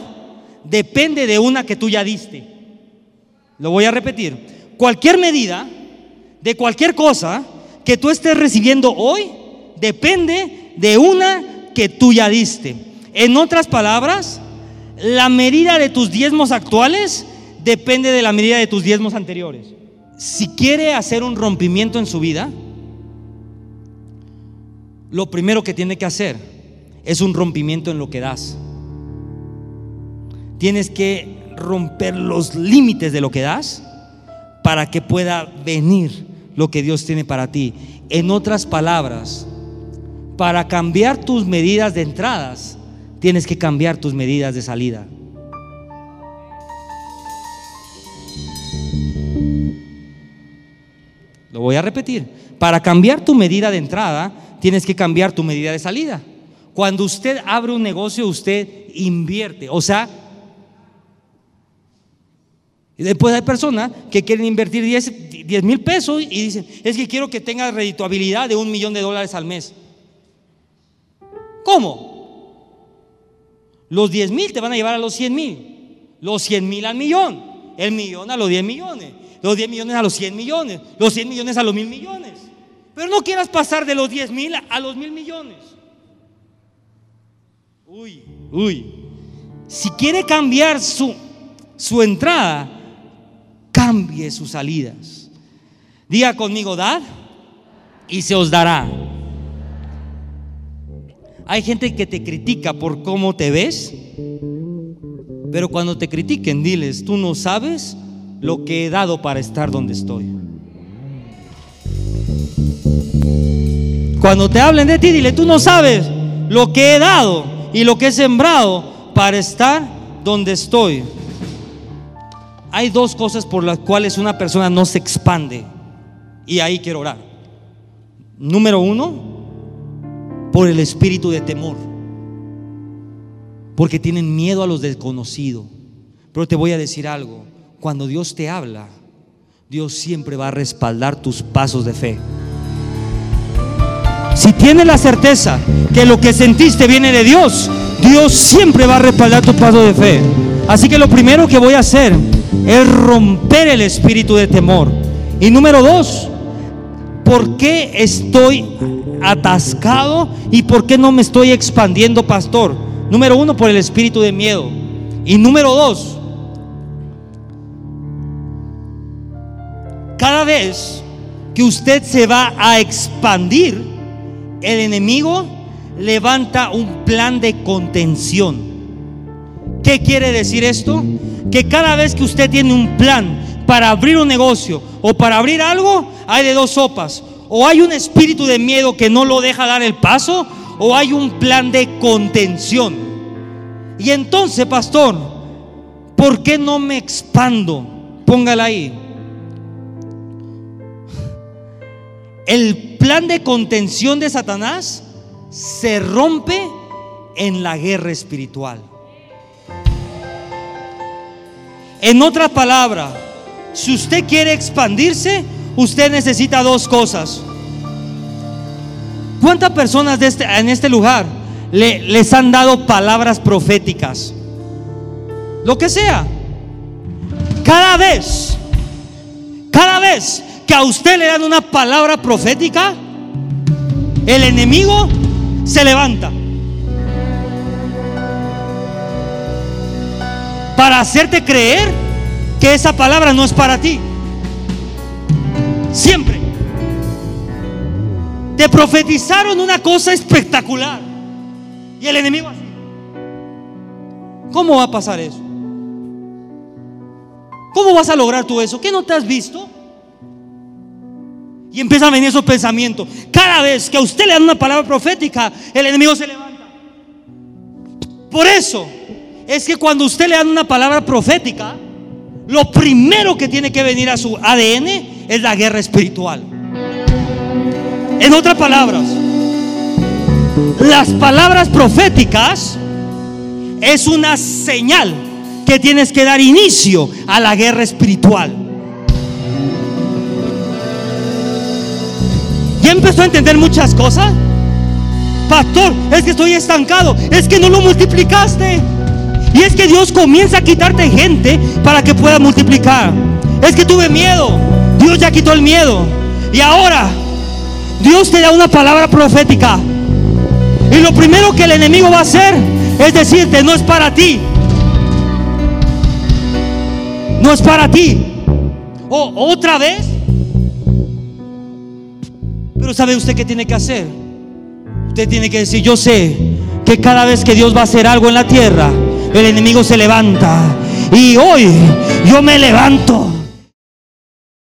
depende de una que tú ya diste. Lo voy a repetir. Cualquier medida de cualquier cosa que tú estés recibiendo hoy depende de una que tú ya diste. En otras palabras, la medida de tus diezmos actuales depende de la medida de tus diezmos anteriores. Si quiere hacer un rompimiento en su vida, lo primero que tiene que hacer es un rompimiento en lo que das. Tienes que romper los límites de lo que das para que pueda venir lo que Dios tiene para ti. En otras palabras, para cambiar tus medidas de entradas, tienes que cambiar tus medidas de salida. Lo voy a repetir. Para cambiar tu medida de entrada, tienes que cambiar tu medida de salida. Cuando usted abre un negocio, usted invierte. O sea, después hay personas que quieren invertir 10 mil pesos y dicen, es que quiero que tenga redituabilidad de un millón de dólares al mes. ¿Cómo? Los 10 mil te van a llevar a los 100 mil, los 100 mil al millón, el millón a los 10 millones, los 10 millones a los 100 millones, los 100 millones a los mil millones. Pero no quieras pasar de los 10 mil a los mil millones. Uy, uy. Si quiere cambiar su, su entrada, cambie sus salidas. Diga conmigo, dad y se os dará. Hay gente que te critica por cómo te ves, pero cuando te critiquen, diles, tú no sabes lo que he dado para estar donde estoy. Cuando te hablen de ti, dile, tú no sabes lo que he dado y lo que he sembrado para estar donde estoy. Hay dos cosas por las cuales una persona no se expande. Y ahí quiero orar. Número uno, por el espíritu de temor. Porque tienen miedo a los desconocidos. Pero te voy a decir algo. Cuando Dios te habla, Dios siempre va a respaldar tus pasos de fe. Si tienes la certeza que lo que sentiste viene de Dios, Dios siempre va a respaldar tu paso de fe. Así que lo primero que voy a hacer es romper el espíritu de temor. Y número dos, ¿por qué estoy atascado y por qué no me estoy expandiendo, pastor? Número uno, por el espíritu de miedo. Y número dos, cada vez que usted se va a expandir, el enemigo levanta un plan de contención. ¿Qué quiere decir esto? Que cada vez que usted tiene un plan para abrir un negocio o para abrir algo, hay de dos sopas. O hay un espíritu de miedo que no lo deja dar el paso, o hay un plan de contención. Y entonces, pastor, ¿por qué no me expando? Póngala ahí. El plan de contención de Satanás se rompe en la guerra espiritual. En otra palabra, si usted quiere expandirse, usted necesita dos cosas. ¿Cuántas personas este, en este lugar le, les han dado palabras proféticas? Lo que sea. Cada vez, cada vez que a usted le dan una palabra profética, el enemigo se levanta. Para hacerte creer que esa palabra no es para ti. Siempre. Te profetizaron una cosa espectacular. Y el enemigo así. ¿Cómo va a pasar eso? ¿Cómo vas a lograr tú eso? ¿Qué no te has visto? Y empiezan a venir esos pensamientos. Cada vez que a usted le dan una palabra profética, el enemigo se levanta. Por eso es que cuando usted le dan una palabra profética, lo primero que tiene que venir a su ADN es la guerra espiritual. En otras palabras, las palabras proféticas es una señal que tienes que dar inicio a la guerra espiritual. ¿Ya empezó a entender muchas cosas? Pastor, es que estoy estancado. Es que no lo multiplicaste. Y es que Dios comienza a quitarte gente para que pueda multiplicar. Es que tuve miedo. Dios ya quitó el miedo. Y ahora Dios te da una palabra profética. Y lo primero que el enemigo va a hacer es decirte, no es para ti. No es para ti. O otra vez pero ¿sabe usted qué tiene que hacer? Usted tiene que decir, yo sé que cada vez que Dios va a hacer algo en la tierra, el enemigo se levanta. Y hoy yo me levanto